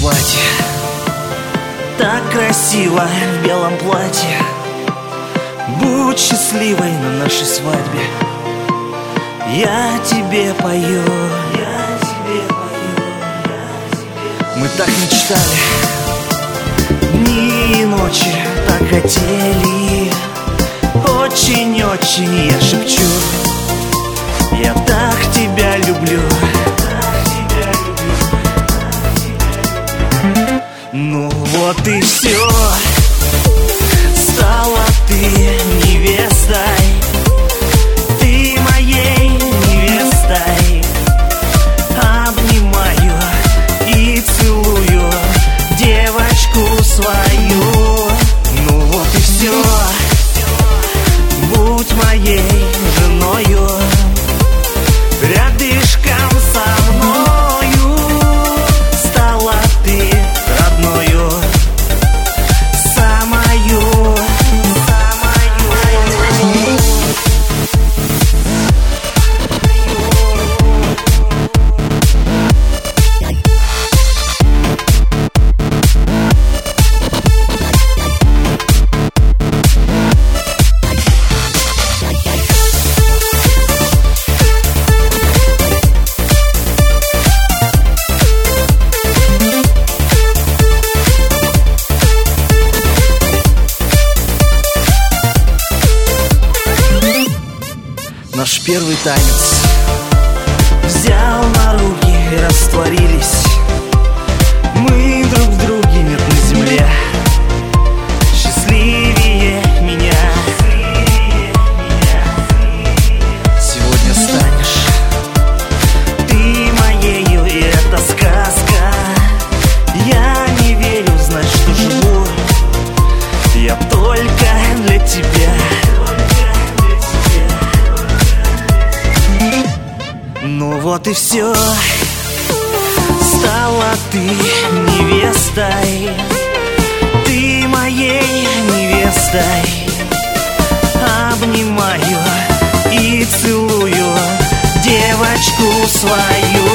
платье. Так красиво в белом платье. Будь счастливой на нашей свадьбе. Я тебе пою. Я тебе пою. Я тебе... Мы так мечтали. Дни и ночи так хотели. Очень-очень я шепчу вот и все Стала ты невестой Наш первый танец. Взял на руки и растворились вот и все Стала ты невестой. Ты моей невестой. Обнимаю и целую Девочку свою